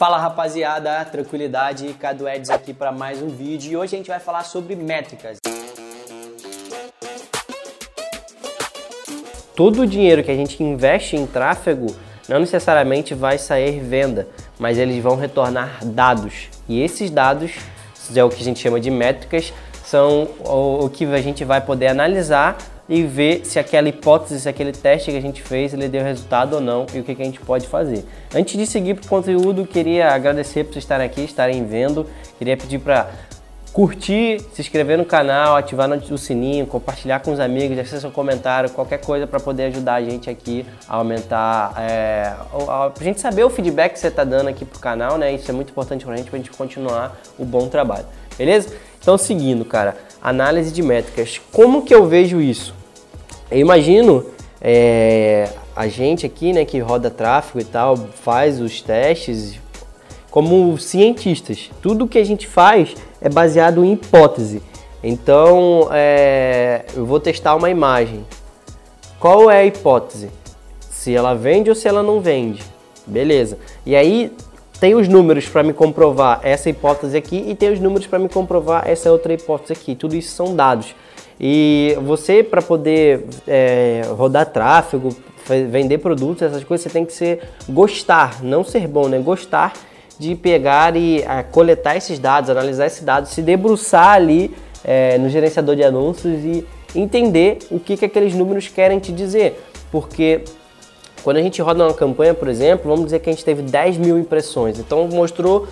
Fala rapaziada, tranquilidade, Cadu Eds aqui para mais um vídeo e hoje a gente vai falar sobre métricas. Todo o dinheiro que a gente investe em tráfego não necessariamente vai sair venda, mas eles vão retornar dados. E esses dados, é o que a gente chama de métricas, são o que a gente vai poder analisar e ver se aquela hipótese, se aquele teste que a gente fez, ele deu resultado ou não e o que, que a gente pode fazer. Antes de seguir para o conteúdo, queria agradecer por vocês estarem aqui, estarem vendo. Queria pedir para curtir, se inscrever no canal, ativar o sininho, compartilhar com os amigos, deixar seu comentário, qualquer coisa para poder ajudar a gente aqui a aumentar, é, a, a gente saber o feedback que você está dando aqui pro canal, né? Isso é muito importante para a gente, para a gente continuar o bom trabalho, beleza? Então, seguindo, cara, análise de métricas. Como que eu vejo isso? Eu imagino é, a gente aqui, né, que roda tráfego e tal, faz os testes como cientistas. Tudo que a gente faz é baseado em hipótese. Então, é, eu vou testar uma imagem. Qual é a hipótese? Se ela vende ou se ela não vende. Beleza. E aí tem os números para me comprovar essa hipótese aqui e tem os números para me comprovar essa outra hipótese aqui. Tudo isso são dados. E você, para poder é, rodar tráfego, vender produtos, essas coisas, você tem que ser gostar, não ser bom, né? Gostar de pegar e coletar esses dados, analisar esses dados, se debruçar ali é, no gerenciador de anúncios e entender o que, que aqueles números querem te dizer. Porque quando a gente roda uma campanha, por exemplo, vamos dizer que a gente teve 10 mil impressões. Então mostrou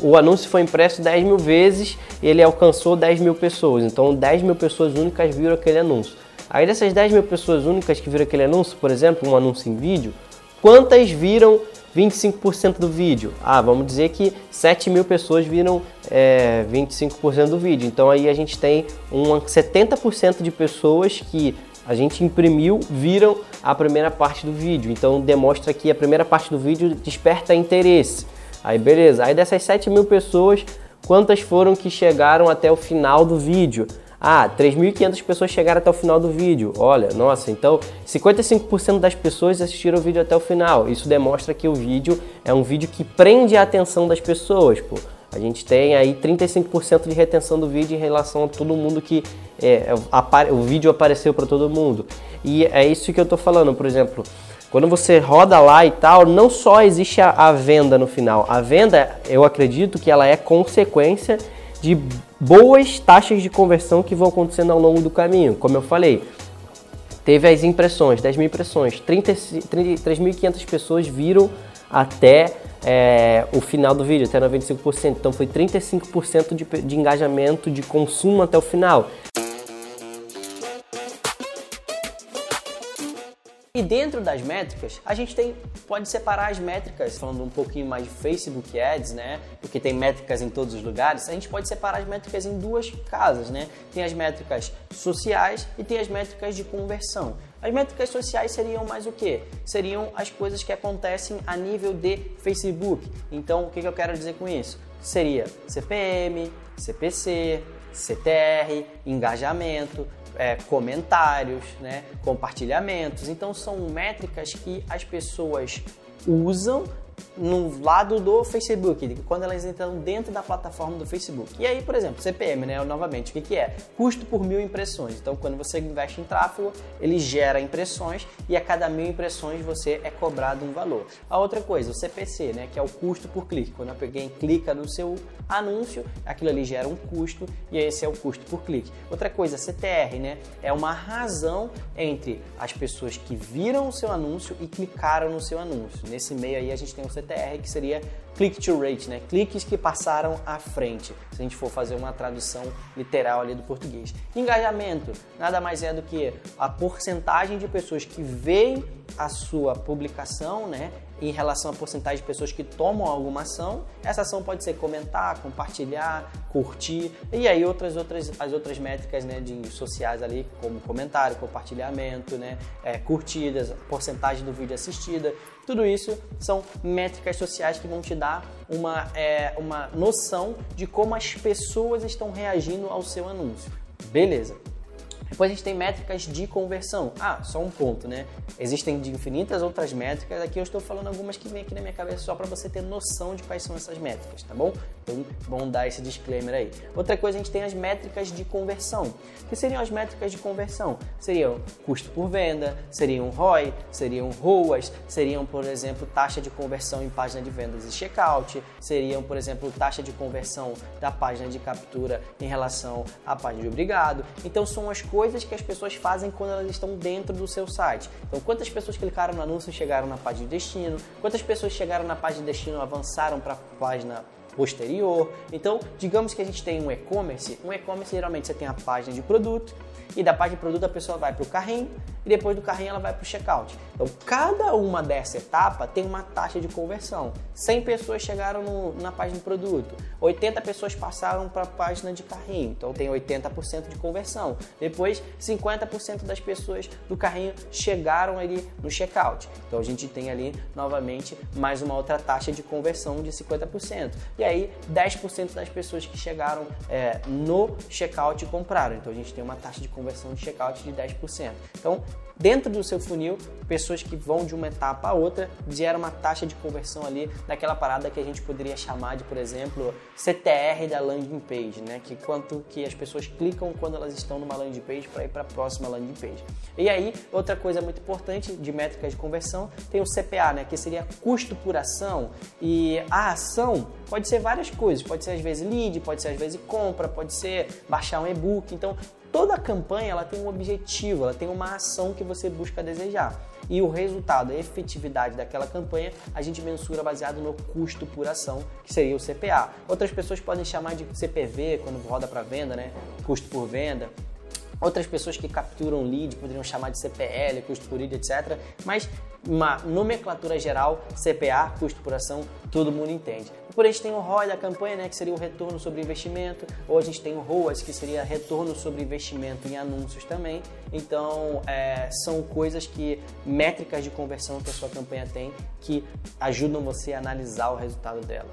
o anúncio foi impresso 10 mil vezes e ele alcançou 10 mil pessoas. Então 10 mil pessoas únicas viram aquele anúncio. Aí dessas 10 mil pessoas únicas que viram aquele anúncio, por exemplo, um anúncio em vídeo, quantas viram 25% do vídeo? Ah, vamos dizer que 7 mil pessoas viram é, 25% do vídeo. Então aí a gente tem um 70% de pessoas que a gente imprimiu viram a primeira parte do vídeo. Então demonstra que a primeira parte do vídeo desperta interesse. Aí beleza, aí dessas 7 mil pessoas, quantas foram que chegaram até o final do vídeo? Ah, 3.500 pessoas chegaram até o final do vídeo. Olha, nossa, então 55% das pessoas assistiram o vídeo até o final. Isso demonstra que o vídeo é um vídeo que prende a atenção das pessoas. Pô. A gente tem aí 35% de retenção do vídeo em relação a todo mundo que é, o vídeo apareceu para todo mundo. E é isso que eu estou falando, por exemplo. Quando você roda lá e tal, não só existe a, a, venda no final. A venda, eu acredito que ela é consequência de boas taxas de conversão que vão acontecendo ao longo do caminho. Como eu falei, teve as impressões, 10 mil impressões, 3.500 pessoas viram até é, o final do vídeo, até 95%. Então foi 35% de, de engajamento, de consumo até o final. E dentro das métricas, a gente tem, pode separar as métricas, falando um pouquinho mais de Facebook Ads, né? Porque tem métricas em todos os lugares, a gente pode separar as métricas em duas casas, né? Tem as métricas sociais e tem as métricas de conversão. As métricas sociais seriam mais o que? Seriam as coisas que acontecem a nível de Facebook. Então, o que eu quero dizer com isso? Seria CPM, CPC, CTR, engajamento, é, comentários, né, compartilhamentos. Então são métricas que as pessoas usam no lado do Facebook, quando elas entram dentro da plataforma do Facebook. E aí, por exemplo, CPM, né? Novamente, o que, que é? Custo por mil impressões. Então, quando você investe em tráfego, ele gera impressões e a cada mil impressões você é cobrado um valor. A outra coisa, o CPC, né? Que é o custo por clique. Quando alguém clica no seu anúncio, aquilo ali gera um custo e esse é o custo por clique. Outra coisa, CTR, né? É uma razão entre as pessoas que viram o seu anúncio e clicaram no seu anúncio. Nesse meio aí a gente tem o CTR, que seria click to rate, né? Cliques que passaram à frente, se a gente for fazer uma tradução literal ali do português. Engajamento nada mais é do que a porcentagem de pessoas que veem a sua publicação, né? Em relação à porcentagem de pessoas que tomam alguma ação, essa ação pode ser comentar, compartilhar, curtir e aí outras outras as outras métricas, né, de sociais ali como comentário, compartilhamento, né, é, curtidas, porcentagem do vídeo assistida, tudo isso são métricas sociais que vão te dar uma, é, uma noção de como as pessoas estão reagindo ao seu anúncio. Beleza. Depois a gente tem métricas de conversão. Ah, só um ponto, né? Existem de infinitas outras métricas. Aqui eu estou falando algumas que vêm aqui na minha cabeça só para você ter noção de quais são essas métricas, tá bom? Então, vamos dar esse disclaimer aí. Outra coisa, a gente tem as métricas de conversão. Que seriam as métricas de conversão? Seriam custo por venda, seriam ROI, seriam ROAS, seriam, por exemplo, taxa de conversão em página de vendas e checkout, seriam, por exemplo, taxa de conversão da página de captura em relação à página de obrigado. Então, são as coisas que as pessoas fazem quando elas estão dentro do seu site. Então, quantas pessoas clicaram no anúncio e chegaram na página de destino? Quantas pessoas chegaram na página de destino e avançaram para a página posterior. Então, digamos que a gente tem um e-commerce. Um e-commerce geralmente você tem a página de produto e da página de produto a pessoa vai para o carrinho e depois do carrinho ela vai para o checkout. Então, cada uma dessa etapa tem uma taxa de conversão. 100 pessoas chegaram no, na página de produto, 80 pessoas passaram para a página de carrinho, então tem 80% de conversão. Depois, 50% das pessoas do carrinho chegaram ali no checkout. Então, a gente tem ali novamente mais uma outra taxa de conversão de 50%. E aí, 10% das pessoas que chegaram é, no checkout compraram. Então, a gente tem uma taxa de conversão de checkout de 10%. Então, dentro do seu funil, pessoas que vão de uma etapa a outra gera uma taxa de conversão ali daquela parada que a gente poderia chamar de, por exemplo, CTR da landing page, né? Que quanto que as pessoas clicam quando elas estão numa landing page para ir para a próxima landing page. E aí, outra coisa muito importante de métricas de conversão, tem o CPA, né? Que seria custo por ação e a ação pode ser várias coisas, pode ser às vezes lead, pode ser às vezes compra, pode ser baixar um e-book. Então, Toda campanha ela tem um objetivo, ela tem uma ação que você busca desejar. E o resultado, a efetividade daquela campanha, a gente mensura baseado no custo por ação, que seria o CPA. Outras pessoas podem chamar de CPV quando roda para venda, né? Custo por venda. Outras pessoas que capturam lead poderiam chamar de CPL, custo por lead, etc. Mas uma nomenclatura geral, CPA, custo por ação, todo mundo entende. Por a gente tem o ROI da campanha, né, que seria o retorno sobre investimento, ou a gente tem o ROAS, que seria retorno sobre investimento em anúncios também. Então, é, são coisas que, métricas de conversão que a sua campanha tem, que ajudam você a analisar o resultado dela.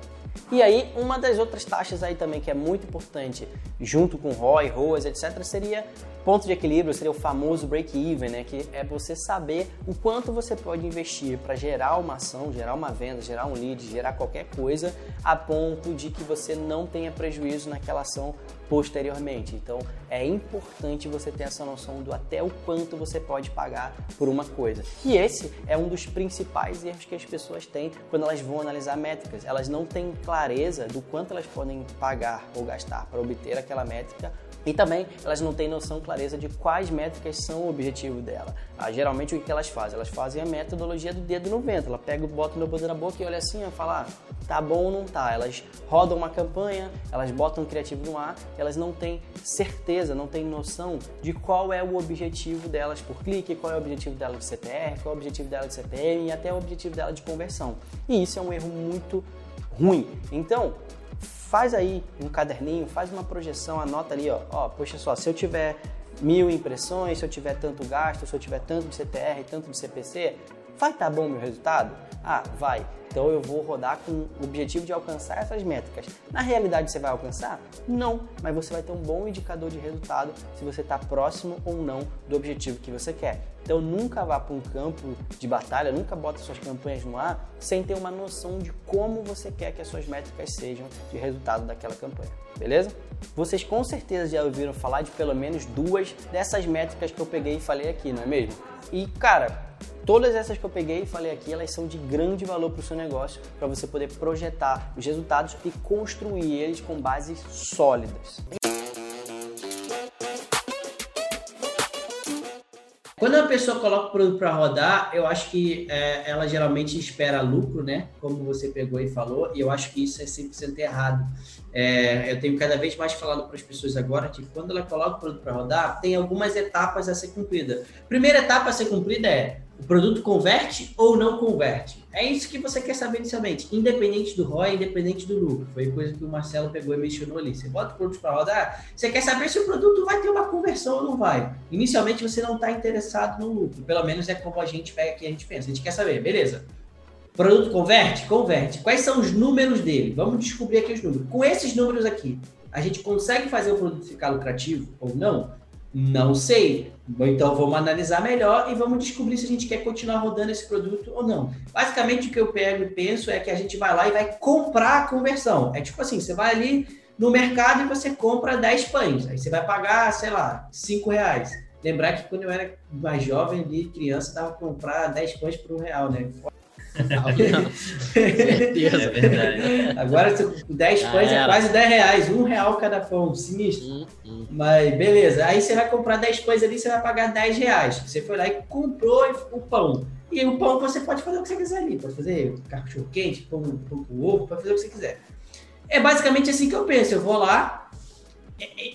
E aí, uma das outras taxas aí também que é muito importante, junto com ROI, ROAS, etc., seria ponto de equilíbrio, seria o famoso break-even, né? Que é você saber o quanto você pode investir para gerar uma ação, gerar uma venda, gerar um lead, gerar qualquer coisa, a ponto de que você não tenha prejuízo naquela ação posteriormente. Então é importante você ter essa noção do até o quanto você pode pagar por uma coisa. E esse é um dos principais erros que as pessoas têm quando elas vão analisar métricas. Elas não têm clareza do quanto elas podem pagar ou gastar para obter aquela métrica e também elas não têm noção, clareza de quais métricas são o objetivo dela. Ah, geralmente o que elas fazem? Elas fazem a metodologia do dedo no vento. Ela pega, bota no dedo na boca e olha assim e fala, ah, tá bom ou não tá. Elas rodam uma campanha, elas botam um criativo no ar, elas não têm certeza, não têm noção de qual é o objetivo delas por clique, qual é o objetivo dela de CTR, qual é o objetivo dela de CPM e até o objetivo dela de conversão. E isso é um erro muito ruim. Então, faz aí um caderninho, faz uma projeção, anota ali, ó, ó, poxa só, se eu tiver mil impressões, se eu tiver tanto gasto, se eu tiver tanto de CTR, tanto de CPC, vai estar tá bom meu resultado? Ah, vai. Então eu vou rodar com o objetivo de alcançar essas métricas. Na realidade você vai alcançar? Não, mas você vai ter um bom indicador de resultado se você está próximo ou não do objetivo que você quer. Então nunca vá para um campo de batalha, nunca bota suas campanhas no ar sem ter uma noção de como você quer que as suas métricas sejam de resultado daquela campanha. Beleza? Vocês com certeza já ouviram falar de pelo menos duas dessas métricas que eu peguei e falei aqui, não é mesmo? E cara, Todas essas que eu peguei e falei aqui, elas são de grande valor para o seu negócio, para você poder projetar os resultados e construir eles com bases sólidas. Quando uma pessoa coloca o produto para rodar, eu acho que é, ela geralmente espera lucro, né? Como você pegou e falou, e eu acho que isso é 100% errado. É, eu tenho cada vez mais falado para as pessoas agora que quando ela coloca o produto para rodar, tem algumas etapas a ser cumprida. Primeira etapa a ser cumprida é o produto converte ou não converte? É isso que você quer saber inicialmente, independente do ROI, independente do lucro. Foi coisa que o Marcelo pegou e mencionou ali. Você bota o produto para rodar, você quer saber se o produto vai ter uma conversão ou não vai. Inicialmente você não está interessado no lucro, pelo menos é como a gente pega aqui, a gente pensa. A gente quer saber, beleza? O produto converte? Converte. Quais são os números dele? Vamos descobrir aqui os números. Com esses números aqui, a gente consegue fazer o produto ficar lucrativo ou não? Não sei. Então vamos analisar melhor e vamos descobrir se a gente quer continuar rodando esse produto ou não. Basicamente o que eu pego e penso é que a gente vai lá e vai comprar a conversão. É tipo assim, você vai ali no mercado e você compra 10 pães. Aí você vai pagar, sei lá, 5 reais. Lembrar que quando eu era mais jovem ali, criança, dava pra comprar 10 pães por um real, né? Certeza. É verdade. Agora, 10 ah, pães é quase 10 reais, um real cada pão, sinistro. Hum, hum. Mas beleza, aí você vai comprar 10 pães ali, você vai pagar 10 reais. Você foi lá e comprou o pão. E o pão você pode fazer o que você quiser ali. Pode fazer cachorro quente, pão, pão com ovo, pode fazer o que você quiser. É basicamente assim que eu penso. Eu vou lá,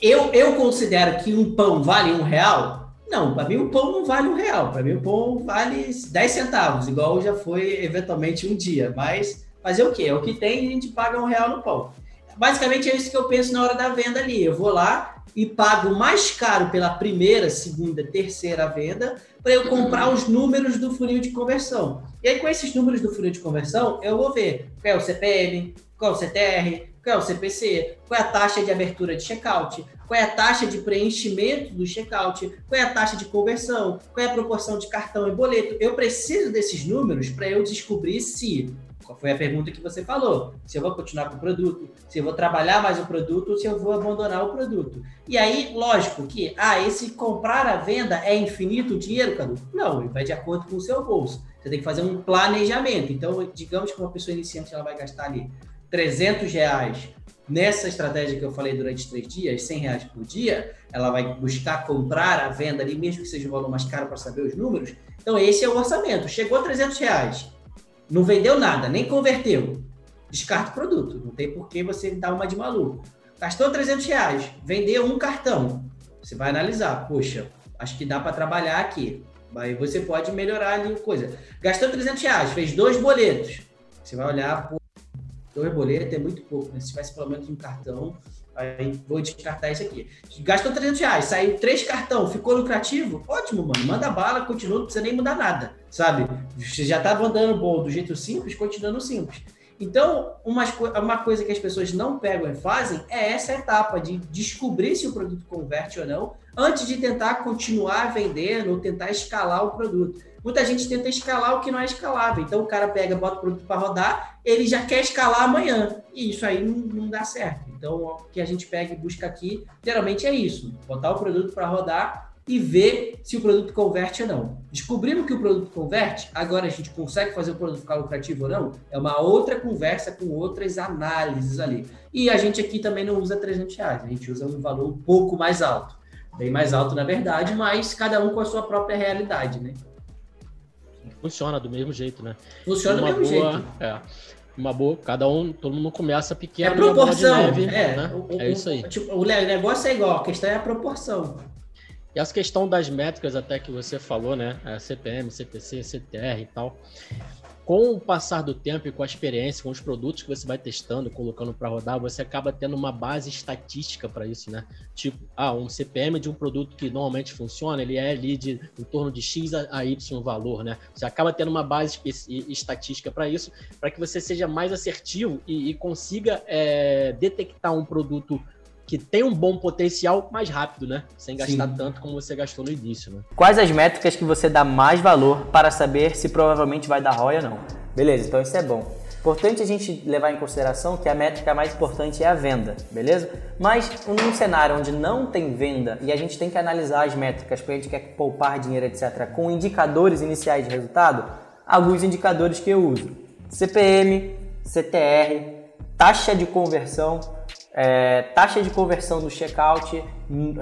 eu, eu considero que um pão vale um real, não, para mim o pão não vale um real, para mim o pão vale 10 centavos, igual já foi eventualmente um dia. Mas fazer o quê? É o que tem a gente paga um real no pão. Basicamente é isso que eu penso na hora da venda ali. Eu vou lá e pago mais caro pela primeira, segunda, terceira venda para eu comprar os números do funil de conversão. E aí, com esses números do funil de conversão, eu vou ver qual é o CPM, qual é o CTR, qual é o CPC, qual é a taxa de abertura de checkout, qual é a taxa de preenchimento do checkout, qual é a taxa de conversão, qual é a proporção de cartão e boleto. Eu preciso desses números para eu descobrir se, foi a pergunta que você falou, se eu vou continuar com o produto, se eu vou trabalhar mais o produto ou se eu vou abandonar o produto. E aí, lógico que, ah, esse comprar a venda é infinito dinheiro, Cadu? Não, vai de acordo com o seu bolso. Você tem que fazer um planejamento. Então, digamos que uma pessoa iniciante ela vai gastar ali 300 reais nessa estratégia que eu falei durante três dias, 100 reais por dia, ela vai buscar comprar a venda ali, mesmo que seja um valor mais caro para saber os números. Então, esse é o orçamento. Chegou a 300 reais, não vendeu nada, nem converteu. Descarta o produto. Não tem por que você dar uma de maluco. Gastou 300 reais, vendeu um cartão. Você vai analisar, poxa, acho que dá para trabalhar aqui. Aí você pode melhorar ali coisa. Gastou 300 reais, fez dois boletos. Você vai olhar, pô, Dois boletos é muito pouco, né? Se tivesse pelo menos um cartão, aí vou descartar isso aqui. Gastou 300 reais, saiu três cartão, ficou lucrativo? Ótimo, mano. Manda bala, continua, não precisa nem mudar nada, sabe? Você já estava andando bom do jeito simples, continuando simples. Então, uma, uma coisa que as pessoas não pegam e fazem é essa etapa de descobrir se o produto converte ou não, antes de tentar continuar vendendo ou tentar escalar o produto. Muita gente tenta escalar o que não é escalável. Então o cara pega, bota o produto para rodar, ele já quer escalar amanhã. E isso aí não, não dá certo. Então o que a gente pega e busca aqui, geralmente é isso: botar o produto para rodar e ver se o produto converte ou não. Descobrindo que o produto converte, agora a gente consegue fazer o produto ficar lucrativo ou não, é uma outra conversa com outras análises ali. E a gente aqui também não usa 300 reais, a gente usa um valor um pouco mais alto. Bem mais alto, na verdade, mas cada um com a sua própria realidade, né? funciona do mesmo jeito, né? Funciona do mesmo boa, jeito. É, uma boa, cada um, todo mundo começa pequeno. É proporção. Neve, é, né? o, é isso aí. Tipo, o negócio é igual, a questão é a proporção. E essa questão das métricas até que você falou, né? CPM, CPC, CTR e tal com o passar do tempo e com a experiência, com os produtos que você vai testando, colocando para rodar, você acaba tendo uma base estatística para isso, né? Tipo, ah, um CPM de um produto que normalmente funciona, ele é ali de em torno de X a Y valor, né? Você acaba tendo uma base estatística para isso, para que você seja mais assertivo e, e consiga é, detectar um produto que tem um bom potencial mais rápido, né? Sem gastar Sim. tanto como você gastou no início, né? Quais as métricas que você dá mais valor para saber se provavelmente vai dar ROI ou não? Beleza, então isso é bom. Importante a gente levar em consideração que a métrica mais importante é a venda, beleza? Mas num cenário onde não tem venda e a gente tem que analisar as métricas porque a gente quer poupar dinheiro, etc., com indicadores iniciais de resultado, alguns indicadores que eu uso: CPM, CTR, taxa de conversão é, taxa de conversão do checkout,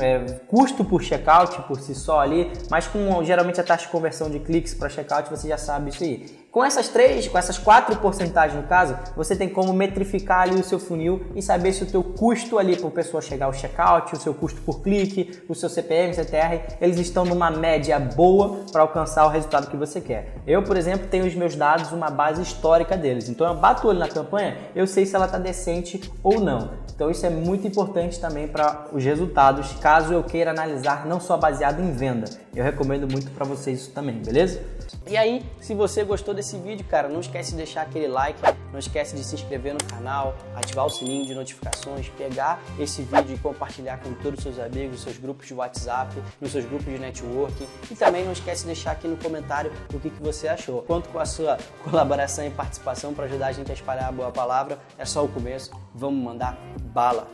é, custo por checkout por si só ali, mas com geralmente a taxa de conversão de cliques para checkout você já sabe isso aí. Com essas três, com essas quatro porcentagens no caso, você tem como metrificar ali o seu funil e saber se o teu custo ali para a pessoa chegar ao checkout, o seu custo por clique, o seu CPM, CTR, eles estão numa média boa para alcançar o resultado que você quer. Eu, por exemplo, tenho os meus dados, uma base histórica deles. Então eu bato o olho na campanha, eu sei se ela está decente ou não. Então isso é muito importante também para os resultados, caso eu queira analisar não só baseado em venda. Eu recomendo muito para vocês isso também, beleza? E aí, se você gostou desse vídeo, cara, não esquece de deixar aquele like, não esquece de se inscrever no canal, ativar o sininho de notificações, pegar esse vídeo e compartilhar com todos os seus amigos, seus grupos de WhatsApp, nos seus grupos de networking. E também não esquece de deixar aqui no comentário o que, que você achou. Conto com a sua colaboração e participação para ajudar a gente a espalhar a boa palavra. É só o começo. Vamos mandar bala!